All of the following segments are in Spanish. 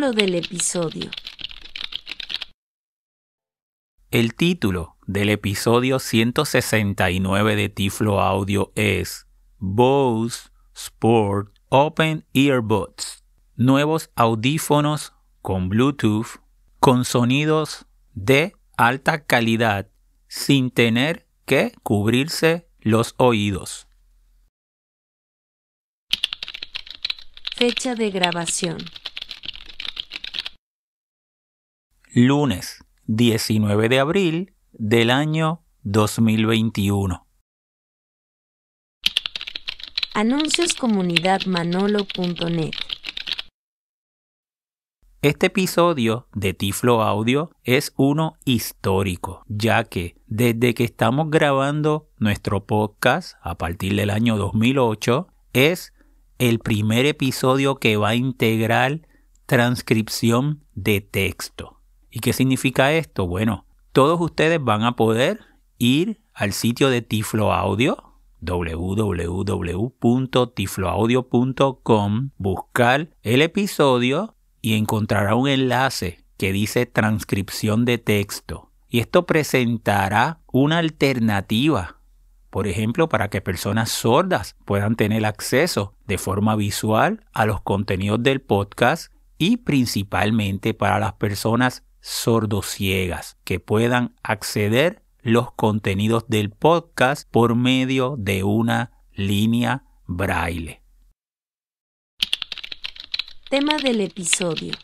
Título del episodio. El título del episodio 169 de Tiflo Audio es Bose Sport Open Earbuds. Nuevos audífonos con Bluetooth con sonidos de alta calidad sin tener que cubrirse los oídos. Fecha de grabación. Lunes 19 de abril del año 2021. Anuncios comunidadmanolo.net. Este episodio de Tiflo Audio es uno histórico, ya que desde que estamos grabando nuestro podcast a partir del año 2008, es el primer episodio que va a integrar transcripción de texto. ¿Y qué significa esto? Bueno, todos ustedes van a poder ir al sitio de Tiflo Audio, www.tifloaudio.com, buscar el episodio y encontrará un enlace que dice transcripción de texto. Y esto presentará una alternativa, por ejemplo, para que personas sordas puedan tener acceso de forma visual a los contenidos del podcast y principalmente para las personas sordociegas que puedan acceder los contenidos del podcast por medio de una línea braille. Tema del episodio.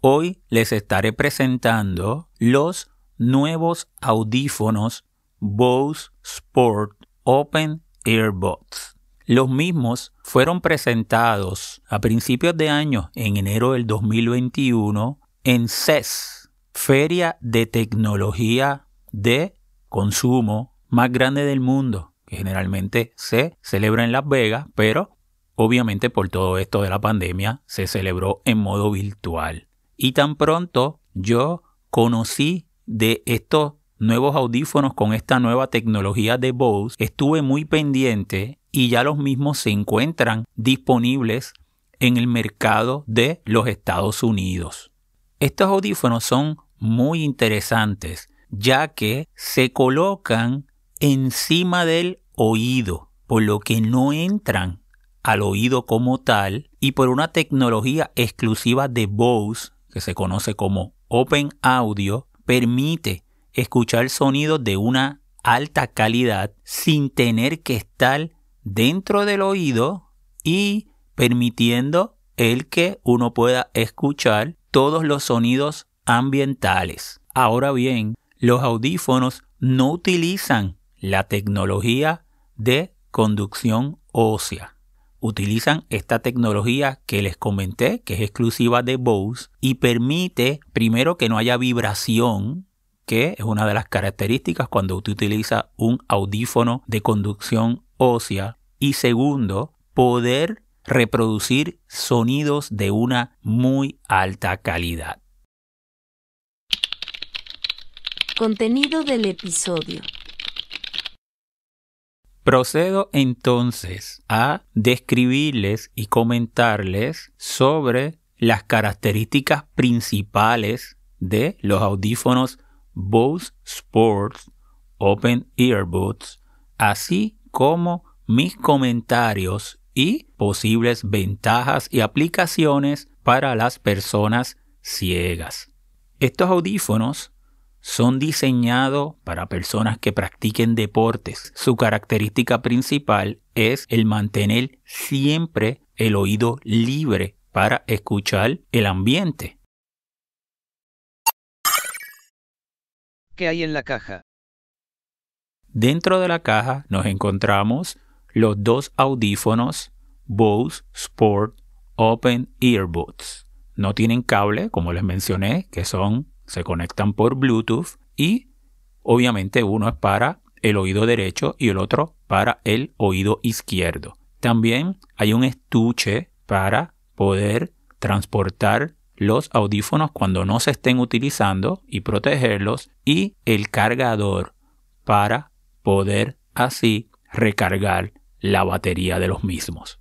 Hoy les estaré presentando los nuevos audífonos Bose Sport Open Earbuds. Los mismos fueron presentados a principios de año, en enero del 2021, en CES, Feria de Tecnología de Consumo más grande del mundo, que generalmente se celebra en Las Vegas, pero obviamente por todo esto de la pandemia se celebró en modo virtual. Y tan pronto yo conocí de estos nuevos audífonos con esta nueva tecnología de Bose, estuve muy pendiente y ya los mismos se encuentran disponibles en el mercado de los Estados Unidos. Estos audífonos son muy interesantes ya que se colocan encima del oído, por lo que no entran al oído como tal y por una tecnología exclusiva de Bose que se conoce como Open Audio permite escuchar sonidos de una alta calidad sin tener que estar dentro del oído y permitiendo el que uno pueda escuchar todos los sonidos ambientales. Ahora bien, los audífonos no utilizan la tecnología de conducción ósea. Utilizan esta tecnología que les comenté, que es exclusiva de Bose, y permite primero que no haya vibración, que es una de las características cuando usted utiliza un audífono de conducción ósea, y segundo, poder reproducir sonidos de una muy alta calidad. Contenido del episodio. Procedo entonces a describirles y comentarles sobre las características principales de los audífonos Bose Sports Open Earbuds, así como mis comentarios y posibles ventajas y aplicaciones para las personas ciegas. Estos audífonos son diseñados para personas que practiquen deportes. Su característica principal es el mantener siempre el oído libre para escuchar el ambiente. ¿Qué hay en la caja? Dentro de la caja nos encontramos los dos audífonos Bose Sport Open Earbuds. No tienen cable, como les mencioné, que son, se conectan por Bluetooth y obviamente uno es para el oído derecho y el otro para el oído izquierdo. También hay un estuche para poder transportar los audífonos cuando no se estén utilizando y protegerlos y el cargador para poder así recargar la batería de los mismos.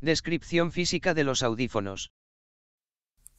Descripción física de los audífonos.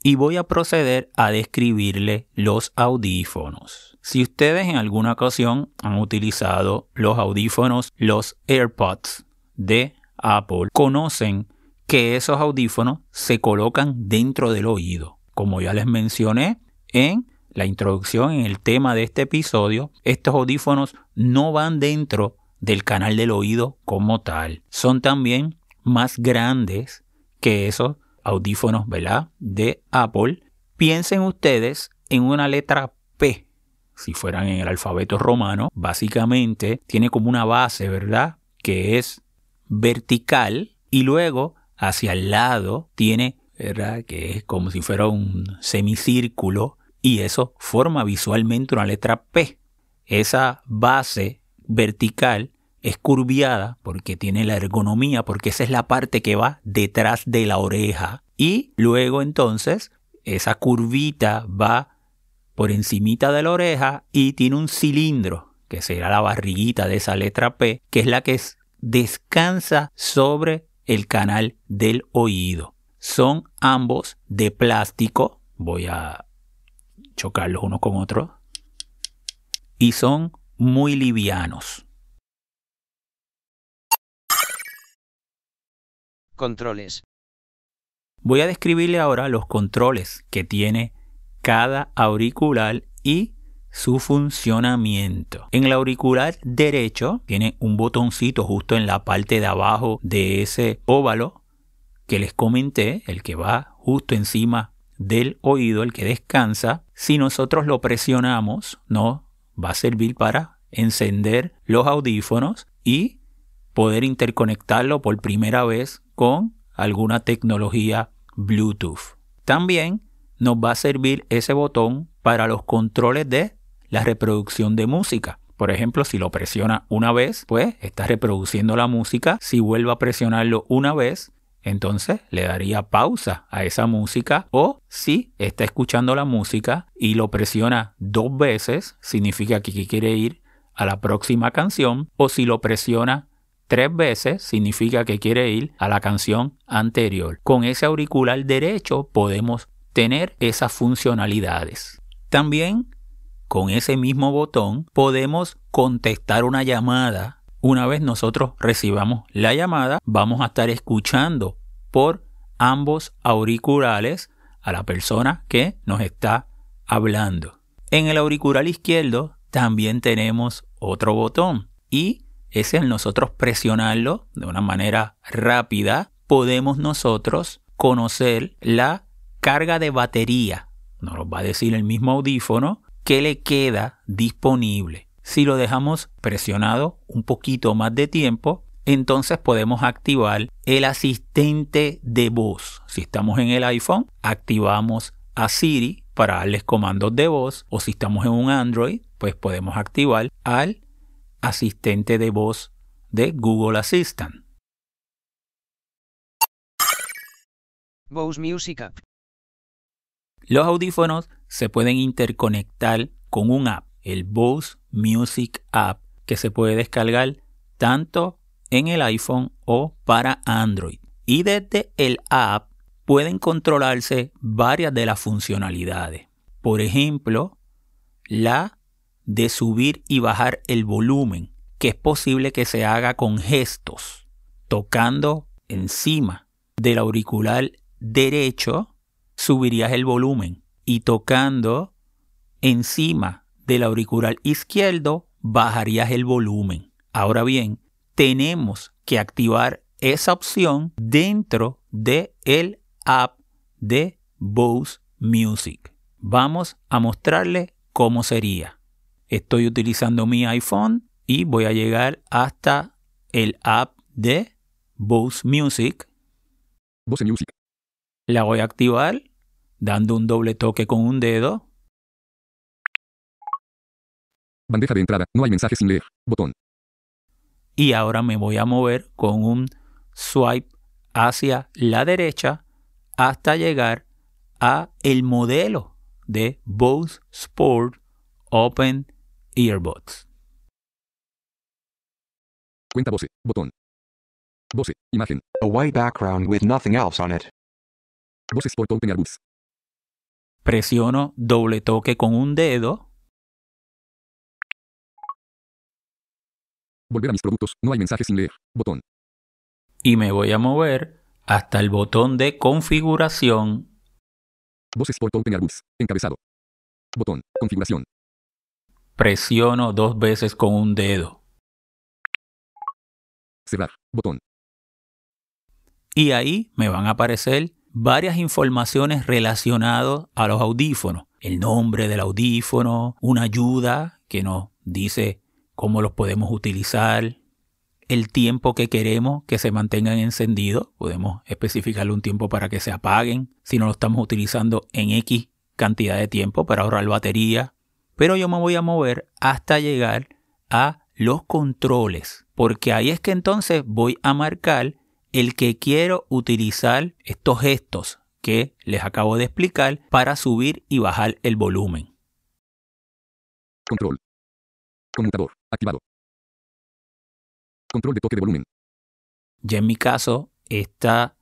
Y voy a proceder a describirle los audífonos. Si ustedes en alguna ocasión han utilizado los audífonos, los AirPods de Apple, conocen que esos audífonos se colocan dentro del oído. Como ya les mencioné en la introducción, en el tema de este episodio, estos audífonos no van dentro del canal del oído como tal. Son también más grandes que esos audífonos, ¿verdad? De Apple. Piensen ustedes en una letra P. Si fueran en el alfabeto romano, básicamente tiene como una base, ¿verdad? Que es vertical y luego hacia el lado tiene, ¿verdad? Que es como si fuera un semicírculo y eso forma visualmente una letra P. Esa base vertical es curviada porque tiene la ergonomía, porque esa es la parte que va detrás de la oreja. Y luego entonces esa curvita va por encimita de la oreja y tiene un cilindro, que será la barriguita de esa letra P, que es la que descansa sobre el canal del oído. Son ambos de plástico. Voy a chocarlos uno con otro. Y son muy livianos. Controles. Voy a describirle ahora los controles que tiene cada auricular y su funcionamiento. En el auricular derecho tiene un botoncito justo en la parte de abajo de ese óvalo que les comenté, el que va justo encima del oído, el que descansa. Si nosotros lo presionamos, no va a servir para encender los audífonos y poder interconectarlo por primera vez con alguna tecnología Bluetooth. También nos va a servir ese botón para los controles de la reproducción de música. Por ejemplo, si lo presiona una vez, pues está reproduciendo la música. Si vuelve a presionarlo una vez, entonces le daría pausa a esa música. O si está escuchando la música y lo presiona dos veces, significa que quiere ir a la próxima canción. O si lo presiona tres veces significa que quiere ir a la canción anterior. Con ese auricular derecho podemos tener esas funcionalidades. También con ese mismo botón podemos contestar una llamada. Una vez nosotros recibamos la llamada, vamos a estar escuchando por ambos auriculares a la persona que nos está hablando. En el auricular izquierdo también tenemos otro botón y es el nosotros presionarlo de una manera rápida, podemos nosotros conocer la carga de batería. Nos lo va a decir el mismo audífono que le queda disponible. Si lo dejamos presionado un poquito más de tiempo, entonces podemos activar el asistente de voz. Si estamos en el iPhone, activamos a Siri para darles comandos de voz o si estamos en un Android, pues podemos activar al asistente de voz de Google Assistant. Bose Music App. Los audífonos se pueden interconectar con un app, el Bose Music App, que se puede descargar tanto en el iPhone o para Android. Y desde el app pueden controlarse varias de las funcionalidades. Por ejemplo, la de subir y bajar el volumen, que es posible que se haga con gestos, tocando encima del auricular derecho, subirías el volumen y tocando encima del auricular izquierdo, bajarías el volumen. Ahora bien, tenemos que activar esa opción dentro de el app de Bose Music. Vamos a mostrarle cómo sería. Estoy utilizando mi iPhone y voy a llegar hasta el app de Bose Music. Bose Music. La voy a activar dando un doble toque con un dedo Bandeja de entrada. No hay mensaje sin leer. Botón. y ahora me voy a mover con un swipe hacia la derecha hasta llegar a el modelo de Bose Sport Open Earbuds. Cuenta Bose. Botón. Bose. Imagen. A white background with nothing else on it. Bose Sport Open Earbuds. Presiono doble toque con un dedo Volver a mis productos. No hay mensaje sin leer. Botón. y me voy a mover hasta el botón de configuración Bose Sport Open Earbuds. Encabezado. Botón. Configuración. presiono dos veces con un dedo Cerrar. Botón. y ahí me van a aparecer varias informaciones relacionadas a los audífonos. El nombre del audífono, una ayuda que nos dice cómo los podemos utilizar, el tiempo que queremos que se mantengan encendidos. Podemos especificarle un tiempo para que se apaguen si no lo estamos utilizando en X cantidad de tiempo para ahorrar batería. Pero yo me voy a mover hasta llegar a los controles, porque ahí es que entonces voy a marcar el que quiero utilizar estos gestos que les acabo de explicar para subir y bajar el volumen. Control. Conmutador. Activado. Control de toque de volumen. Ya en mi caso está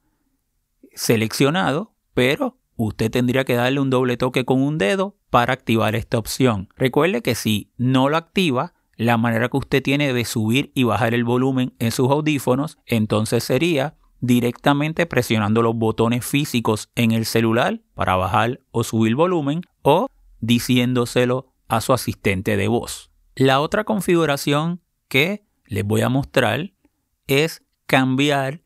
seleccionado, pero usted tendría que darle un doble toque con un dedo para activar esta opción. Recuerde que si no lo activa, la manera que usted tiene de subir y bajar el volumen en sus audífonos, entonces sería directamente presionando los botones físicos en el celular para bajar o subir volumen o diciéndoselo a su asistente de voz. La otra configuración que les voy a mostrar es cambiar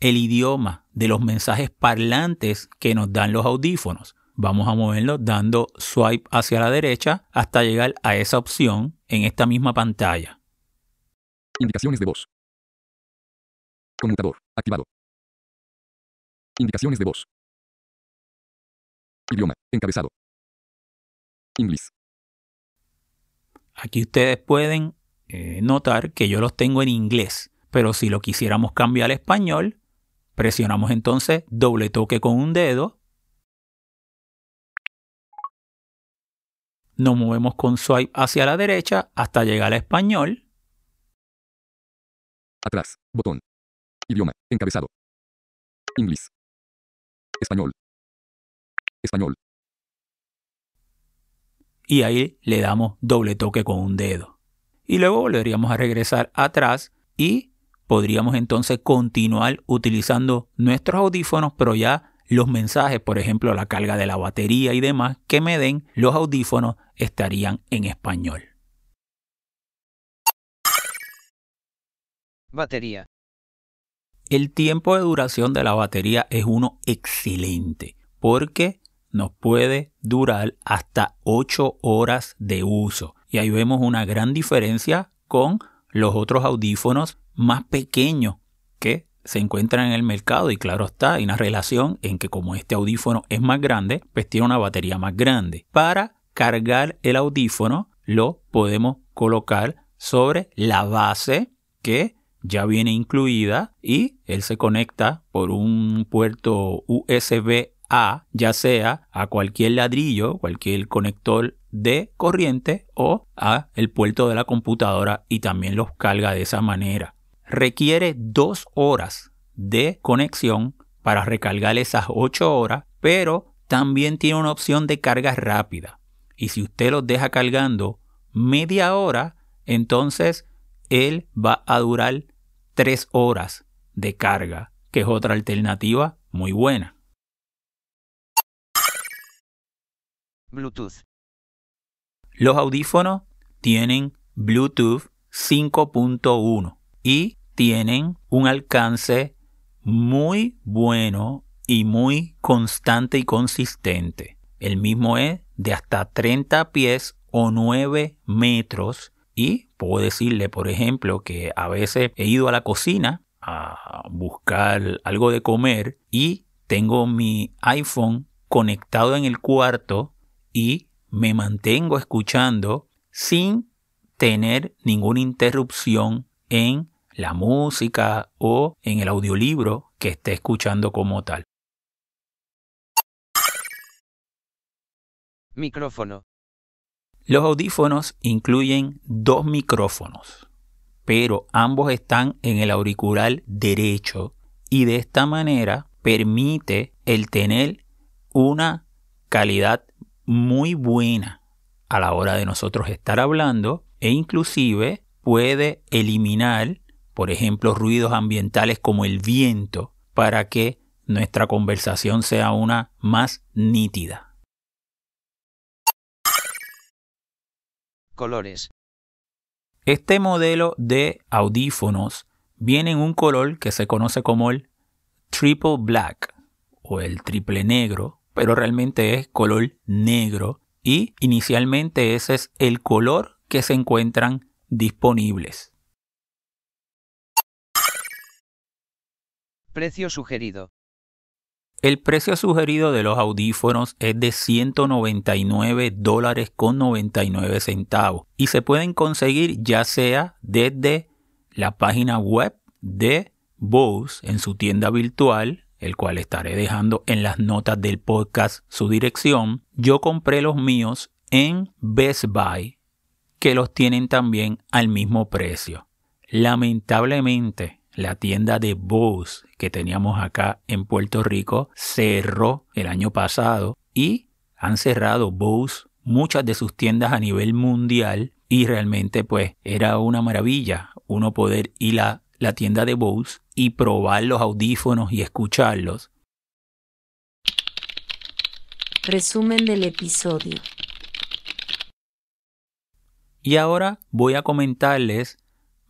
el idioma de los mensajes parlantes que nos dan los audífonos. Vamos a moverlos dando swipe hacia la derecha hasta llegar a esa opción en esta misma pantalla. Indicaciones de voz. Conmutador. Activado. Indicaciones de voz. Idioma. Encabezado. Inglés. Aquí ustedes pueden eh, notar que yo los tengo en inglés, pero si lo quisiéramos cambiar a español, presionamos entonces doble toque con un dedo. Nos movemos con swipe hacia la derecha hasta llegar a español. Atrás. Botón. Idioma. Encabezado. Inglés. Español. Español. Y ahí le damos doble toque con un dedo. Y luego volveríamos a regresar atrás y podríamos entonces continuar utilizando nuestros audífonos, pero ya los mensajes, por ejemplo, la carga de la batería y demás que me den los audífonos estarían en español. Batería. El tiempo de duración de la batería es uno excelente porque nos puede durar hasta 8 horas de uso. Y ahí vemos una gran diferencia con los otros audífonos más pequeños que se encuentran en el mercado y claro está, hay una relación en que como este audífono es más grande, pues tiene una batería más grande. Para cargar el audífono lo podemos colocar sobre la base que ya viene incluida y él se conecta por un puerto USB A, ya sea a cualquier ladrillo, cualquier conector de corriente o a el puerto de la computadora y también los carga de esa manera. Requiere dos horas de conexión para recargar esas 8 horas, pero también tiene una opción de carga rápida. Y si usted los deja cargando media hora, entonces él va a durar 3 horas de carga, que es otra alternativa muy buena. Bluetooth. Los audífonos tienen Bluetooth 5.1 y tienen un alcance muy bueno y muy constante y consistente. El mismo es de hasta 30 pies o 9 metros y puedo decirle, por ejemplo, que a veces he ido a la cocina a buscar algo de comer y tengo mi iPhone conectado en el cuarto y me mantengo escuchando sin tener ninguna interrupción en la música o en el audiolibro que esté escuchando como tal. Micrófono. Los audífonos incluyen dos micrófonos, pero ambos están en el auricular derecho y de esta manera permite el tener una calidad muy buena a la hora de nosotros estar hablando e inclusive puede eliminar, por ejemplo, ruidos ambientales como el viento para que nuestra conversación sea una más nítida. Colores. Este modelo de audífonos viene en un color que se conoce como el triple black o el triple negro, pero realmente es color negro y inicialmente ese es el color que se encuentran disponibles. Precio sugerido. El precio sugerido de los audífonos es de 199 dólares con 99 centavos y se pueden conseguir ya sea desde la página web de Bose en su tienda virtual, el cual estaré dejando en las notas del podcast su dirección. Yo compré los míos en Best Buy, que los tienen también al mismo precio. Lamentablemente, la tienda de Bose que teníamos acá en Puerto Rico cerró el año pasado y han cerrado Bose muchas de sus tiendas a nivel mundial y realmente pues era una maravilla uno poder ir a la tienda de Bose y probar los audífonos y escucharlos. Resumen del episodio. Y ahora voy a comentarles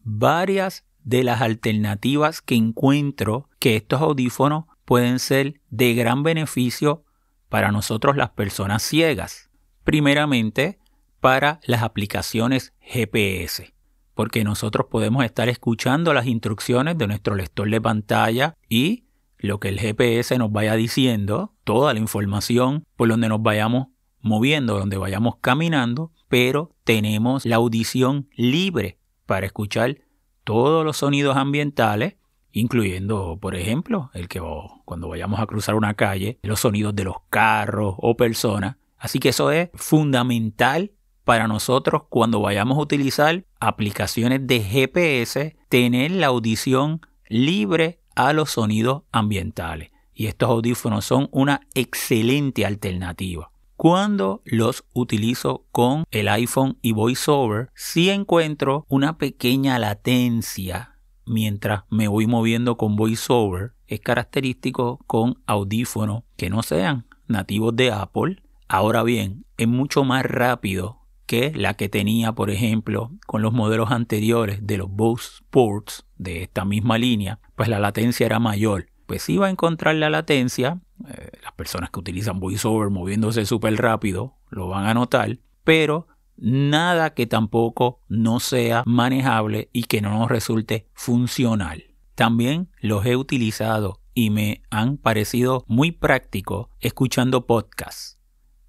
varias de las alternativas que encuentro que estos audífonos pueden ser de gran beneficio para nosotros las personas ciegas. Primeramente, para las aplicaciones GPS, porque nosotros podemos estar escuchando las instrucciones de nuestro lector de pantalla y lo que el GPS nos vaya diciendo, toda la información por donde nos vayamos moviendo, donde vayamos caminando, pero tenemos la audición libre para escuchar todos los sonidos ambientales, incluyendo, por ejemplo, el que cuando vayamos a cruzar una calle, los sonidos de los carros o personas. Así que eso es fundamental para nosotros cuando vayamos a utilizar aplicaciones de GPS, tener la audición libre a los sonidos ambientales. Y estos audífonos son una excelente alternativa. Cuando los utilizo con el iPhone y VoiceOver, sí encuentro una pequeña latencia mientras me voy moviendo con VoiceOver. Es característico con audífonos que no sean nativos de Apple. Ahora bien, es mucho más rápido que la que tenía, por ejemplo, con los modelos anteriores de los Bose Sports de esta misma línea, pues la latencia era mayor. Pues iba a encontrar la latencia eh, las personas que utilizan VoiceOver moviéndose súper rápido lo van a notar, pero nada que tampoco no sea manejable y que no nos resulte funcional. También los he utilizado y me han parecido muy prácticos escuchando podcasts.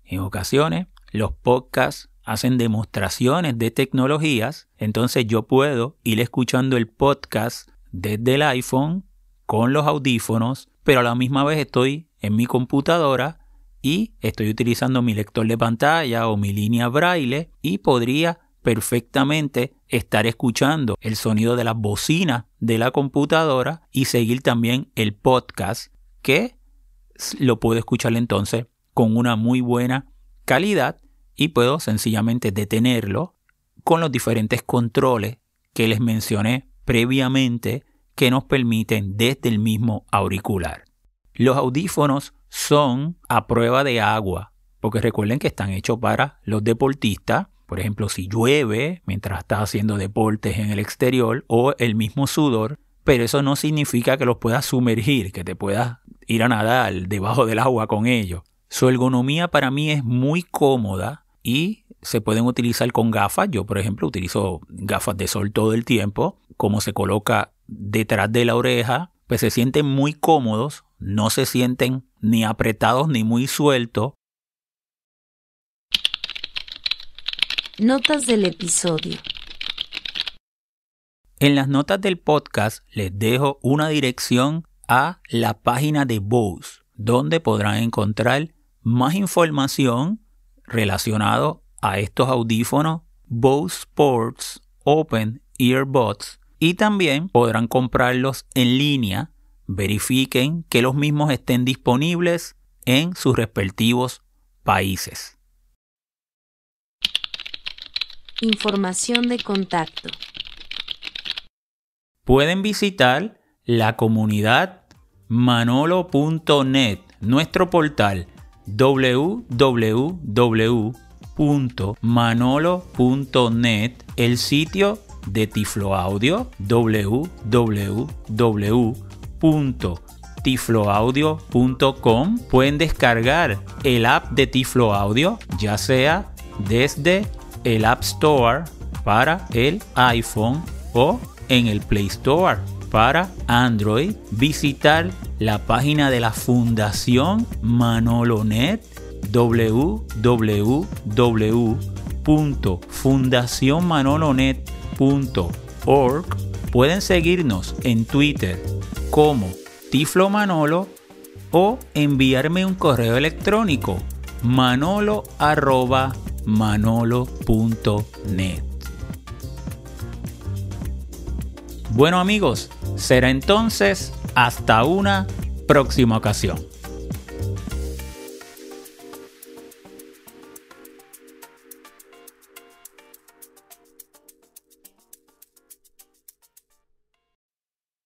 En ocasiones, los podcasts hacen demostraciones de tecnologías, entonces yo puedo ir escuchando el podcast desde el iPhone con los audífonos, pero a la misma vez estoy en mi computadora y estoy utilizando mi lector de pantalla o mi línea braille y podría perfectamente estar escuchando el sonido de las bocinas de la computadora y seguir también el podcast que lo puedo escuchar entonces con una muy buena calidad y puedo sencillamente detenerlo con los diferentes controles que les mencioné previamente que nos permiten desde el mismo auricular. Los audífonos son a prueba de agua, porque recuerden que están hechos para los deportistas. Por ejemplo, si llueve mientras estás haciendo deportes en el exterior o el mismo sudor, pero eso no significa que los puedas sumergir, que te puedas ir a nadar debajo del agua con ellos. Su ergonomía para mí es muy cómoda y se pueden utilizar con gafas. Yo, por ejemplo, utilizo gafas de sol todo el tiempo. Como se coloca detrás de la oreja, pues se sienten muy cómodos, no se sienten ni apretados ni muy sueltos. Notas del episodio. En las notas del podcast les dejo una dirección a la página de Bose, donde podrán encontrar más información relacionado a estos audífonos Bose Sports Open Earbuds y también podrán comprarlos en línea. Verifiquen que los mismos estén disponibles en sus respectivos países. Información de contacto. Pueden visitar la comunidad manolo.net, nuestro portal www.manolo.net, el sitio de Tiflo Audio www.tifloaudio.com. Pueden descargar el app de Tiflo Audio, ya sea desde el App Store para el iPhone o en el Play Store para Android, visitar la página de la Fundación Manolonet www.fundacionmanolonet.org. Pueden seguirnos en Twitter como Tiflo Manolo o enviarme un correo electrónico manolo manolo.net. Bueno amigos, será entonces hasta una próxima ocasión.